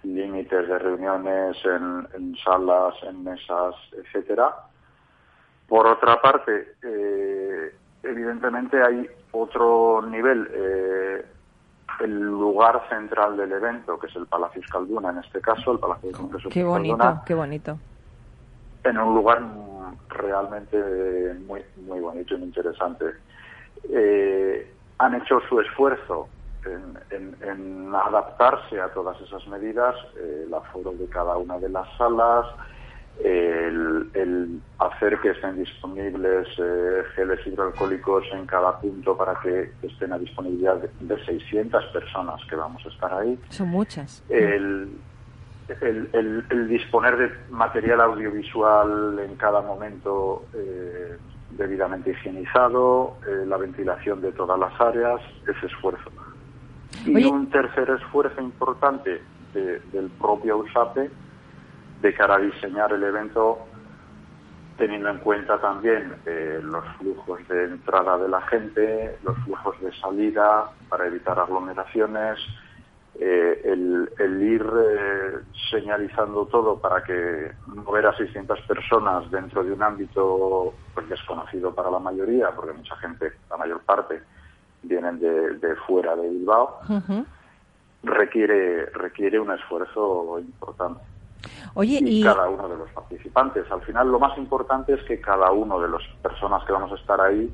límites de reuniones en, salas, en mesas, etcétera. Por otra parte, eh, evidentemente hay otro nivel eh, el lugar central del evento, que es el Palacio Escalduna, en este caso, el Palacio de Congreso Qué bonito, qué bonito. En un lugar realmente muy, muy bonito y muy interesante. Eh, han hecho su esfuerzo en, adaptarse a todas esas medidas, eh, el aforo de cada una de las salas, el, hacer que estén disponibles eh, geles hidroalcohólicos en cada punto para que estén a disponibilidad de, 600 personas que vamos a estar ahí. Son muchas. El, el, disponer de material audiovisual en cada momento eh, debidamente higienizado, eh, la ventilación de todas las áreas, ese esfuerzo. Y un tercer esfuerzo importante del propio USAPE de cara a diseñar el evento teniendo en cuenta también eh, los flujos de entrada de la gente, los flujos de salida para evitar aglomeraciones, eh, el, ir eh, señalizando todo para que mover a 600 personas dentro de un ámbito pues, desconocido para la mayoría, porque mucha gente, la mayor parte, vienen de, fuera de Bilbao, requiere, requiere un esfuerzo importante. Oye, y, cada uno de los participantes. Al final lo más importante es que cada uno de las personas que vamos a estar ahí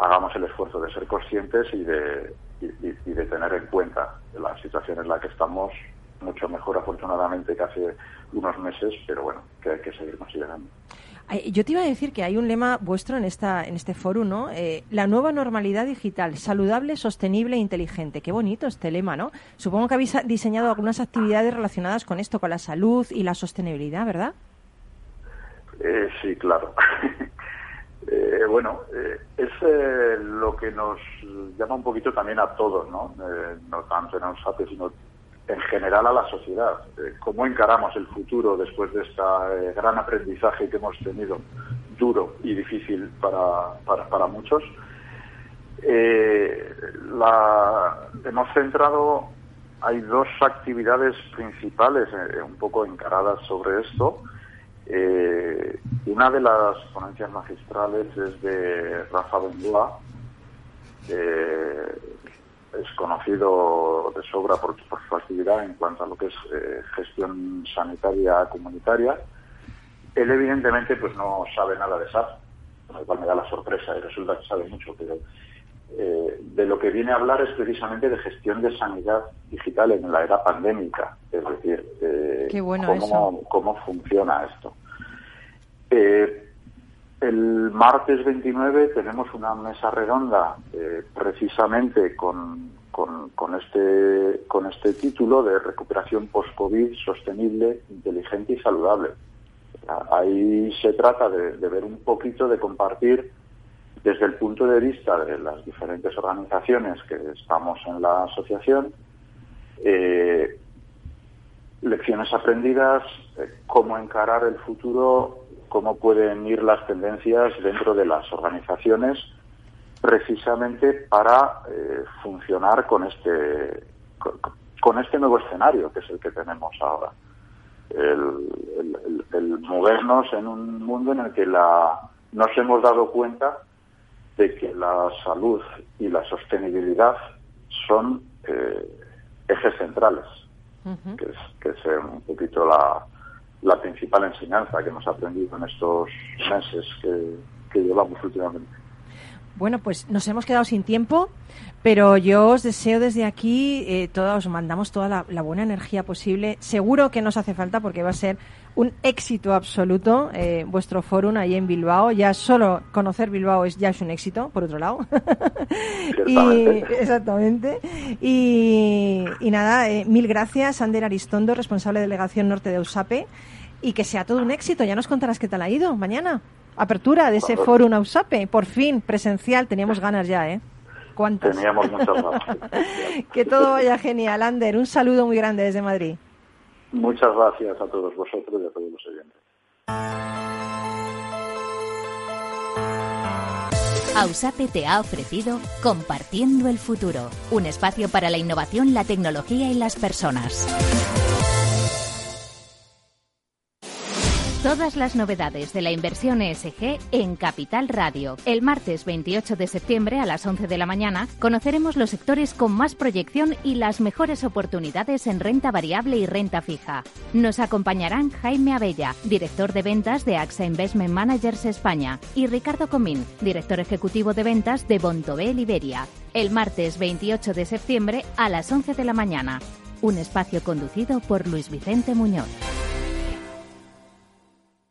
hagamos el esfuerzo de ser conscientes y de, y, de tener en cuenta la situación en la que estamos mucho mejor afortunadamente que hace unos meses, pero bueno, que hay que seguir considerando. Yo te iba a decir que hay un lema vuestro en esta en este foro, ¿no? Eh, la nueva normalidad digital, saludable, sostenible e inteligente. Qué bonito este lema, ¿no? Supongo que habéis diseñado algunas actividades relacionadas con esto, con la salud y la sostenibilidad, ¿verdad? Eh, sí, claro. eh, bueno, eh, es eh, lo que nos llama un poquito también a todos, ¿no? no tanto en USAPE, sino en general a la sociedad. ¿Cómo encaramos el futuro después de este gran aprendizaje que hemos tenido, duro y difícil para, para, muchos? hemos centrado, hay dos actividades principales un poco encaradas sobre esto. Eh, una de las ponencias magistrales es de Rafa Bengoa, es conocido de sobra por, su actividad en cuanto a lo que es eh, gestión sanitaria comunitaria. Él evidentemente pues no sabe nada de SAP, lo cual me da la sorpresa y resulta que sabe mucho, pero eh, de lo que viene a hablar es precisamente de gestión de sanidad digital en la era pandémica, es decir, eh, cómo, cómo, funciona esto. Eh, el martes 29 tenemos una mesa redonda precisamente con, con, este, con este título de recuperación post-COVID sostenible, inteligente y saludable. Ahí se trata de ver un poquito, de compartir desde el punto de vista de las diferentes organizaciones que estamos en la asociación, eh, lecciones aprendidas, eh, cómo encarar el futuro, cómo pueden ir las tendencias dentro de las organizaciones, precisamente para eh, funcionar con este con, este nuevo escenario que es el que tenemos ahora. El, el movernos en un mundo en el que la, nos hemos dado cuenta de que la salud y la sostenibilidad son eh, ejes centrales, que, es, que es un poquito la, la principal enseñanza que hemos aprendido en estos meses que, que llevamos últimamente. Bueno, pues nos hemos quedado sin tiempo, pero yo os deseo desde aquí, eh, os mandamos toda la, buena energía posible. Seguro que nos hace falta porque va a ser un éxito absoluto eh, vuestro fórum ahí en Bilbao. Ya solo conocer Bilbao es ya es un éxito, por otro lado. y, exactamente. Y, nada, eh, mil gracias, Ander Aristondo, responsable de Delegación Norte de USAPE. Y que sea todo un éxito. Ya nos contarás qué tal ha ido mañana apertura de ese foro USAPE, por fin, presencial, teníamos ganas ya, ¿eh? ¿Cuántas? Teníamos muchas ganas. que todo vaya genial, Ander, un saludo muy grande desde Madrid. Muchas gracias a todos vosotros y a todos los oyentes. AUSAPE te ha ofrecido Compartiendo el Futuro, un espacio para la innovación, la tecnología y las personas. Todas las novedades de la inversión ESG en Capital Radio. El martes 28 de septiembre a las 11 de la mañana conoceremos los sectores con más proyección y las mejores oportunidades en renta variable y renta fija. Nos acompañarán Jaime Abella, director de ventas de AXA Investment Managers España, y Ricardo Comín, director ejecutivo de ventas de Bontobel Iberia. El martes 28 de septiembre a las 11 de la mañana. Un espacio conducido por Luis Vicente Muñoz.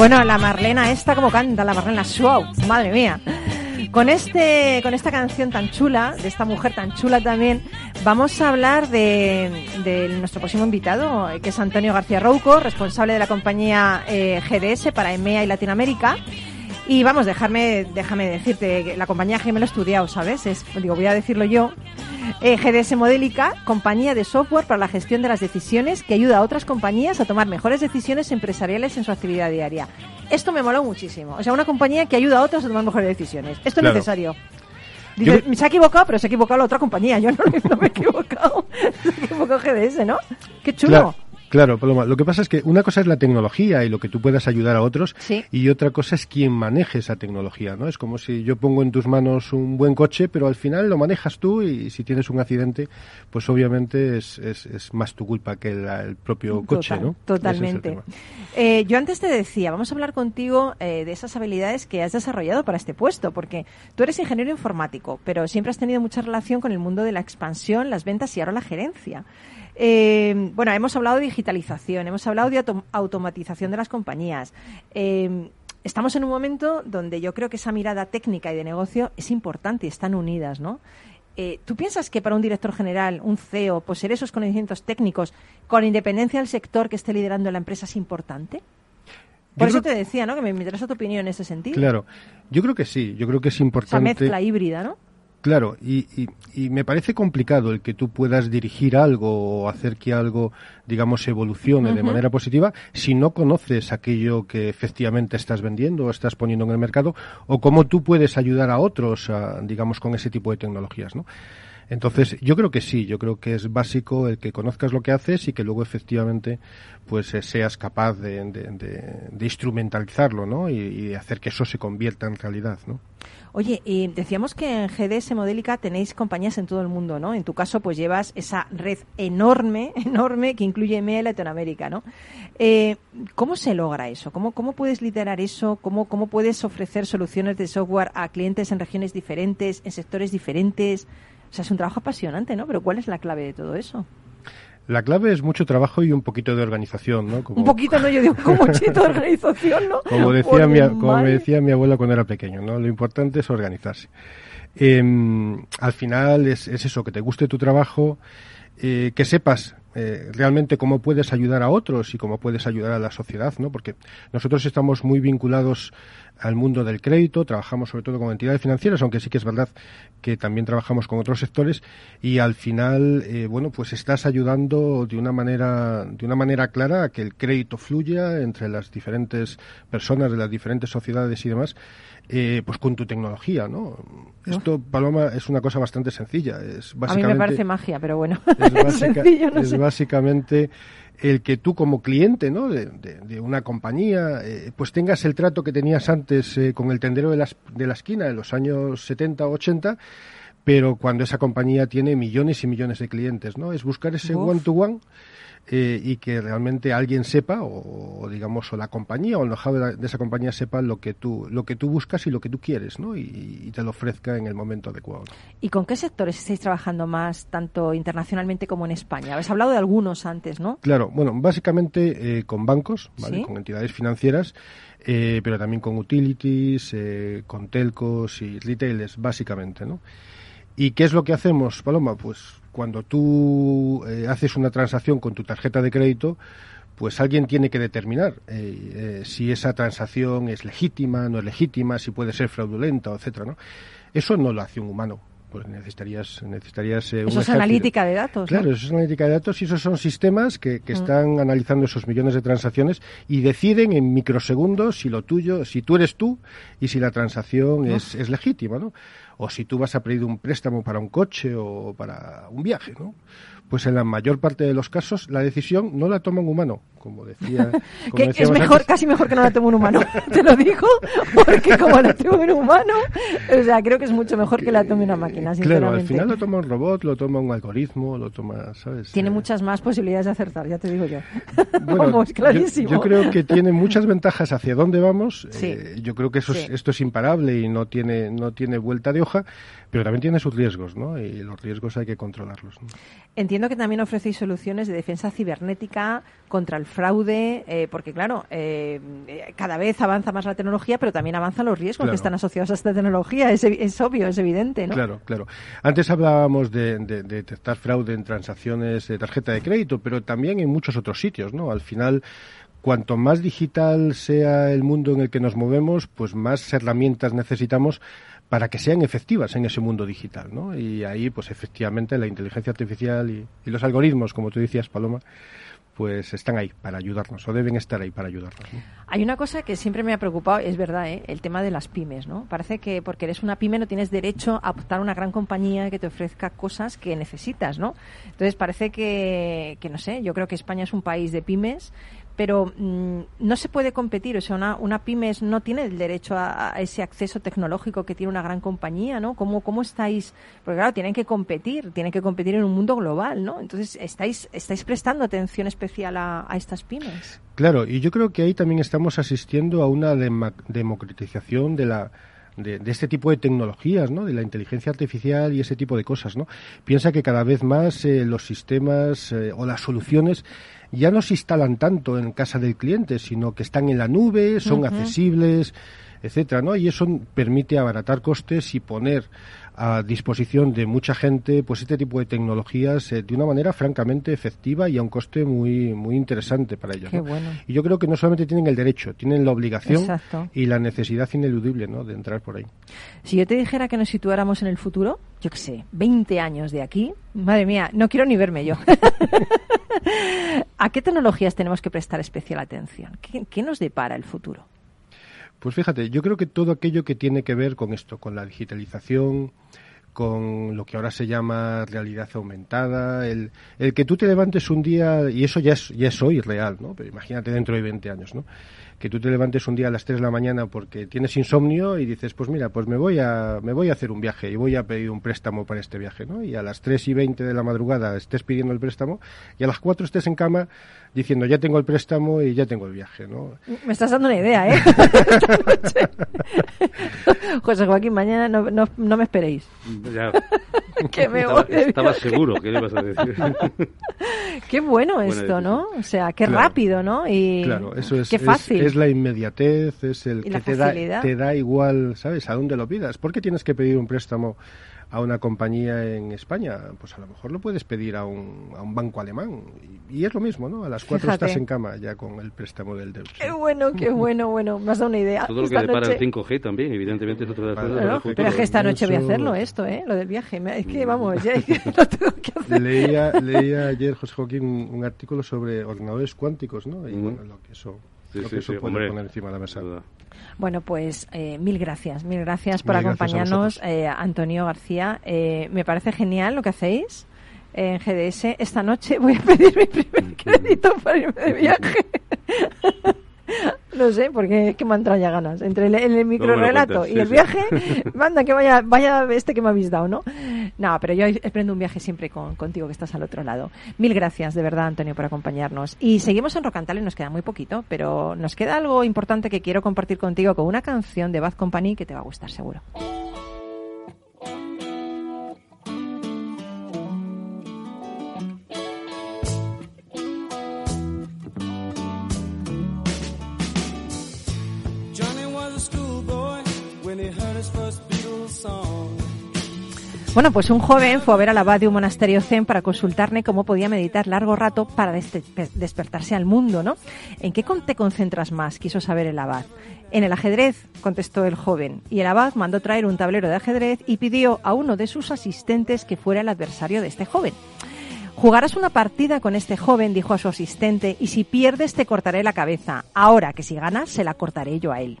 Bueno, la Marlena esta como canta, la Marlena Schwab, madre mía. Con, este, con esta canción tan chula, de esta mujer tan chula también, vamos a hablar de, nuestro próximo invitado, que es Antonio García Rouco, responsable de la compañía eh, GDS para EMEA y Latinoamérica. Y vamos, dejarme, déjame decirte que la compañía que me lo he estudiado, ¿sabes? Es, digo, voy a decirlo yo. Eh, GDS Modélica, compañía de software para la gestión de las decisiones que ayuda a otras compañías a tomar mejores decisiones empresariales en su actividad diaria. Esto me moló muchísimo. O sea, una compañía que ayuda a otros a tomar mejores decisiones. Esto es necesario. Se ha equivocado, pero se ha equivocado la otra compañía. Yo no, me he equivocado. Se ha equivocado GDS, ¿no? Qué chulo. Claro, Paloma. Lo que pasa es que una cosa es la tecnología y lo que tú puedas ayudar a otros y otra cosa es quien maneje esa tecnología, ¿no? Es como si yo pongo en tus manos un buen coche, pero al final lo manejas tú y si tienes un accidente, pues obviamente es, es, más tu culpa que el propio coche, ¿no? Totalmente. Eh, yo antes te decía, vamos a hablar contigo eh, de esas habilidades que has desarrollado para este puesto, porque tú eres ingeniero informático, pero siempre has tenido mucha relación con el mundo de la expansión, las ventas y ahora la gerencia. Eh, bueno, hemos hablado de digitalización, hemos hablado de automatización de las compañías. Eh, estamos en un momento donde yo creo que esa mirada técnica y de negocio es importante y están unidas, ¿no? Eh, ¿Tú piensas que para un director general, un CEO, poseer esos conocimientos técnicos con independencia del sector que esté liderando la empresa es importante? Por eso te decía, ¿no? Que me interesa tu opinión en ese sentido. Claro, yo creo que sí, yo creo que es importante. Esa mezcla híbrida, ¿no? Claro, y, y, me parece complicado el que tú puedas dirigir algo o hacer que algo, digamos, evolucione de manera positiva si no conoces aquello que efectivamente estás vendiendo o estás poniendo en el mercado o cómo tú puedes ayudar a otros, digamos, con ese tipo de tecnologías, ¿no? Entonces, yo creo que sí, yo creo que es básico el que conozcas lo que haces y que luego efectivamente pues eh, seas capaz de, instrumentalizarlo, ¿no? Y, y, hacer que eso se convierta en realidad, ¿no? Oye, y decíamos que en GDS Modélica tenéis compañías en todo el mundo, ¿no? En tu caso, pues llevas esa red enorme, enorme, que incluye EMEA y Latinoamérica, ¿no? Eh, ¿Cómo se logra eso? ¿Cómo, ¿Cómo puedes liderar eso? ¿Cómo, ¿Cómo puedes ofrecer soluciones de software a clientes en regiones diferentes, en sectores diferentes? O sea, es un trabajo apasionante, ¿no? Pero ¿cuál es la clave de todo eso? La clave es mucho trabajo y un poquito de organización, ¿no? un poquito, no, yo digo, como muchito de organización, ¿no? Como, decía mi, como me decía mi abuela cuando era pequeño, ¿no? Lo importante es organizarse. Em, al final es, es, eso, que te guste tu trabajo, eh, que sepas eh, realmente cómo puedes ayudar a otros y cómo puedes ayudar a la sociedad, ¿no? Porque nosotros estamos muy vinculados al mundo del crédito, trabajamos sobre todo con entidades financieras, aunque sí que es verdad que también trabajamos con otros sectores y al final, eh, bueno, pues estás ayudando de una manera, de una manera clara a que el crédito fluya entre las diferentes personas de las diferentes sociedades y demás eh, pues con tu tecnología, ¿no? Esto, Paloma, es una cosa bastante sencilla. Es básicamente, a mí me parece magia, pero bueno. Es, básicamente el que tú como cliente ¿no? de, una compañía eh, pues tengas el trato que tenías antes eh, con el tendero de la, de la esquina en los años 70 o 80 pero cuando esa compañía tiene millones y millones de clientes, ¿no? Es buscar ese one-to-one one eh, y que realmente alguien sepa o, digamos o la compañía o el know de, esa compañía sepa lo que tú lo que tú buscas y lo que tú quieres ¿no? y, te lo ofrezca en el momento adecuado y con qué sectores estáis trabajando más tanto internacionalmente como en España habéis hablado de algunos antes no claro bueno básicamente eh, con bancos ¿vale? con entidades financieras eh, pero también con utilities con telcos y retailers básicamente no ¿Y qué es lo que hacemos, Paloma? Pues cuando tú eh, haces una transacción con tu tarjeta de crédito, pues alguien tiene que determinar eh, eh, si esa transacción es legítima, no es legítima, si puede ser fraudulenta, etcétera, ¿no? Eso no lo hace un humano. Pues necesitarías, necesitarías Eso es analítica de datos. Claro, eso es analítica de datos y esos son sistemas que, que mm. están analizando esos millones de transacciones y deciden en microsegundos si lo tuyo, si tú eres tú y si la transacción es, es legítima, ¿no? O si tú vas a pedir un préstamo para un coche o para un viaje, ¿no? Pues en la mayor parte de los casos la decisión no la toma un humano, como decía. que es mejor, casi mejor que no la tome un humano. Te lo digo, porque como la tome un humano, o sea, creo que es mucho mejor que la tome una máquina. Claro, al final lo toma un robot, lo toma un algoritmo, lo toma, ¿sabes? Tiene eh, muchas más posibilidades de acertar, ya te digo yo. vamos, clarísimo. Yo, creo que tiene muchas ventajas hacia dónde vamos. Eh, yo creo que eso esto es imparable y no tiene, no tiene vuelta de hoja, pero también tiene sus riesgos, ¿no? Y los riesgos hay que controlarlos. Entiendo entiendo que también ofrecéis soluciones de defensa cibernética contra el fraude, eh, porque claro, eh, cada vez avanza más la tecnología, pero también avanzan los riesgos que están asociados a esta tecnología. Es, es, obvio, es evidente, ¿no? Claro, claro. Antes hablábamos de, de, detectar fraude en transacciones de tarjeta de crédito, pero también en muchos otros sitios, ¿no? Al final cuanto más digital sea el mundo en el que nos movemos, pues más herramientas necesitamos para que sean efectivas en ese mundo digital, ¿no? Y ahí, pues efectivamente, la inteligencia artificial y, los algoritmos, como tú decías, Paloma, pues están ahí para ayudarnos o deben estar ahí para ayudarnos. Hay una cosa que siempre me ha preocupado, es verdad, ¿eh? el tema de las pymes, ¿no? Parece que porque eres una pyme no tienes derecho a optar a una gran compañía que te ofrezca cosas que necesitas, ¿no? Entonces parece que, que no sé, yo creo que España es un país de pymes pero mm, no se puede competir, o sea, una, una pymes no tiene el derecho a, ese acceso tecnológico que tiene una gran compañía, ¿no? ¿Cómo, ¿Cómo estáis? Porque claro, tienen que competir, tienen que competir en un mundo global, ¿no? Entonces, ¿estáis, estáis prestando atención especial a, estas pymes? Claro, y yo creo que ahí también estamos asistiendo a una democratización de la, de, este tipo de tecnologías, ¿no? De la inteligencia artificial y ese tipo de cosas, ¿no? Piensa que cada vez más eh, los sistemas eh, o las soluciones ya no se instalan tanto en casa del cliente, sino que están en la nube, son accesibles, etcétera, ¿no? Y eso permite abaratar costes y poner a disposición de mucha gente pues este tipo de tecnologías eh, de una manera francamente efectiva y a un coste muy muy interesante para ellos. Y yo creo que no solamente tienen el derecho, tienen la obligación y la necesidad ineludible ¿no? de entrar por ahí. Si yo te dijera que nos situáramos en el futuro, yo qué sé, 20 años de aquí, madre mía, no quiero ni verme yo. ¿A qué tecnologías tenemos que prestar especial atención? qué nos depara el futuro? Pues fíjate, yo creo que todo aquello que tiene que ver con esto, con la digitalización, con lo que ahora se llama realidad aumentada, el, el que tú te levantes un día, y eso ya es, ya es hoy real, ¿no? Pero imagínate dentro de 20 años, ¿no? Que tú te levantes un día a las 3 de la mañana porque tienes insomnio y dices, pues mira, pues me voy a, me voy a hacer un viaje y voy a pedir un préstamo para este viaje, ¿no? Y a las 3 y 20 de la madrugada estés pidiendo el préstamo y a las 4 estés en cama diciendo, ya tengo el préstamo y ya tengo el viaje, ¿no? Me estás dando una idea, ¿eh? José Joaquín, mañana no, no, no me esperéis. Ya. que me estaba, estaba seguro que le ibas a decir. qué bueno esto, ¿no? O sea, qué rápido, ¿no? Y claro, eso es, qué fácil. Es, la inmediatez, es el que te da, te da igual, ¿sabes? A dónde lo pidas. ¿Por qué tienes que pedir un préstamo a una compañía en España, pues a lo mejor lo puedes pedir a un, a un banco alemán. Y, es lo mismo, ¿no? A las cuatro estás en cama ya con el préstamo del Deutsche. Qué bueno, qué bueno, bueno. Me has dado una idea. Todo lo que depara el 5G también, evidentemente, es otra de Pero es que esta noche voy a hacerlo, esto, ¿eh? Lo del viaje. Es que, vamos, ya lo tengo que hacer. Leía, leía ayer, José Joaquín, un, artículo sobre ordenadores cuánticos, ¿no? Y bueno, lo que eso, lo que eso puede poner encima de la mesa. Bueno, pues eh, mil gracias, mil gracias por acompañarnos, eh, Antonio García. Eh, me parece genial lo que hacéis en GDS. Esta noche voy a pedir mi primer crédito para irme de viaje. No sé, porque que me han ya ganas. Entre el, el microrelato y el viaje, manda que vaya, vaya este que me habéis dado, ¿no? No, pero yo emprendo un viaje siempre con, contigo, que estás al otro lado. Mil gracias, de verdad, Antonio, por acompañarnos. Y seguimos en Rocantal y nos queda muy poquito, pero nos queda algo importante que quiero compartir contigo con una canción de Bad Company que te va a gustar seguro. Bueno, pues un joven fue a ver al abad de un monasterio zen para consultarle cómo podía meditar largo rato para despertarse al mundo, ¿no? ¿En qué te concentras más? quiso saber el abad. En el ajedrez, contestó el joven, y el abad mandó traer un tablero de ajedrez y pidió a uno de sus asistentes que fuera el adversario de este joven. Jugarás una partida con este joven, dijo a su asistente, y si pierdes te cortaré la cabeza. Ahora que si ganas, se la cortaré yo a él.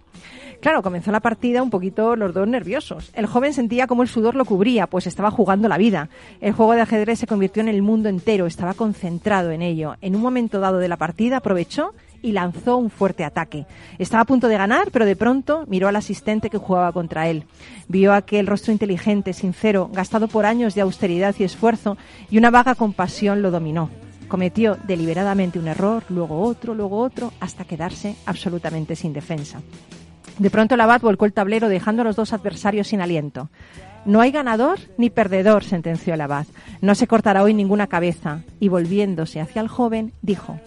Claro, comenzó la partida un poquito los dos nerviosos. El joven sentía como el sudor lo cubría, pues estaba jugando la vida. El juego de ajedrez se convirtió en el mundo entero, estaba concentrado en ello. En un momento dado de la partida aprovechó y lanzó un fuerte ataque. Estaba a punto de ganar, pero de pronto miró al asistente que jugaba contra él. Vio aquel rostro inteligente, sincero, gastado por años de austeridad y esfuerzo, y una vaga compasión lo dominó. Cometió deliberadamente un error, luego otro, luego otro, hasta quedarse absolutamente sin defensa. De pronto el abad volcó el tablero dejando a los dos adversarios sin aliento. No hay ganador ni perdedor, sentenció el abad. No se cortará hoy ninguna cabeza. Y volviéndose hacia el joven, dijo,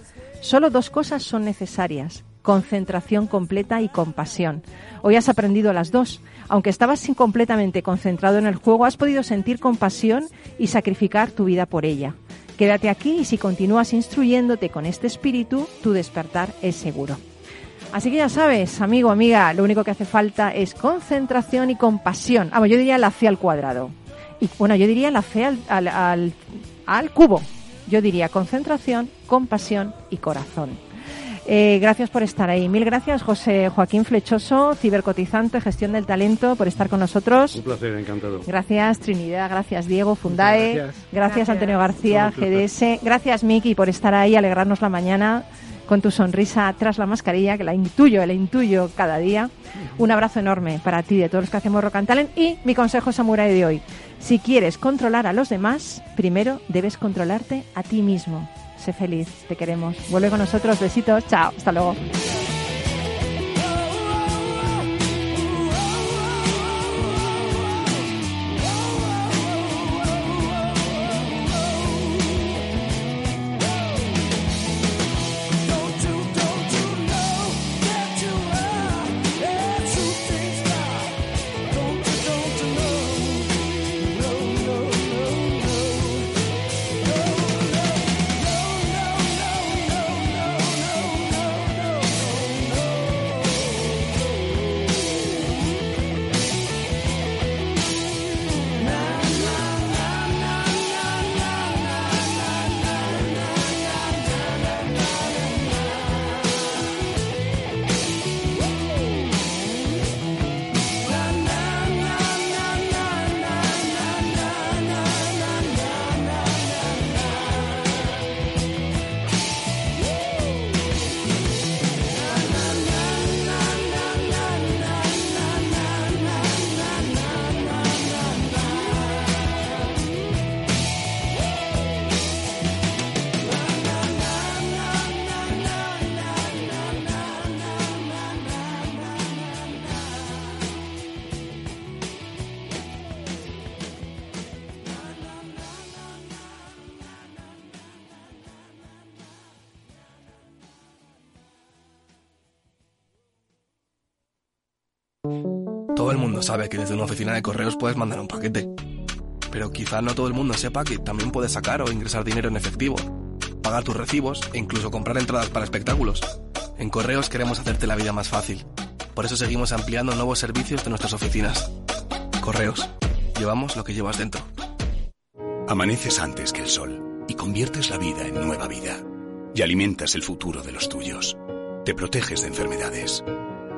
solo dos cosas son necesarias, concentración completa y compasión. Hoy has aprendido las dos. Aunque estabas completamente concentrado en el juego, has podido sentir compasión y sacrificar tu vida por ella. Quédate aquí y si continúas instruyéndote con este espíritu, tu despertar es seguro. Así que ya sabes, amigo, amiga, lo único que hace falta es concentración y compasión. Vamos, yo diría la C al cuadrado. Y bueno, yo diría la C al, al, al cubo. Yo diría concentración, compasión y corazón. Eh, gracias por estar ahí. Mil gracias, José Joaquín Flechoso, cibercotizante, gestión del talento, por estar con nosotros. Un placer, encantado. Gracias, Trinidad. Gracias, Diego Fundae. Gracias. Antonio García, GDS. Gracias, Miki, por estar ahí, alegrarnos la mañana con tu sonrisa tras la mascarilla, que la intuyo, la intuyo cada día. Un abrazo enorme para ti, de todos los que hacemos Rock and Talent. Y mi consejo samurai de hoy. Si quieres controlar a los demás, primero debes controlarte a ti mismo. Sé feliz, te queremos. Vuelve con nosotros, besitos, chao, hasta luego. Sabe que desde una oficina de correos puedes mandar un paquete. Pero quizá no todo el mundo sepa que también puedes sacar o ingresar dinero en efectivo, pagar tus recibos e incluso comprar entradas para espectáculos. En correos queremos hacerte la vida más fácil. Por eso seguimos ampliando nuevos servicios de nuestras oficinas. Correos. Llevamos lo que llevas dentro. Amaneces antes que el sol y conviertes la vida en nueva vida. Y alimentas el futuro de los tuyos. Te proteges de enfermedades.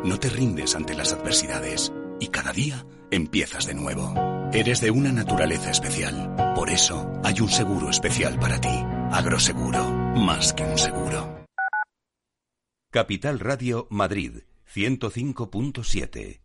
No te rindes ante las adversidades y cada día empiezas de nuevo. Eres de una naturaleza especial. Por eso hay un seguro especial para ti. Agroseguro, más que un seguro. Capital Radio Madrid 105.7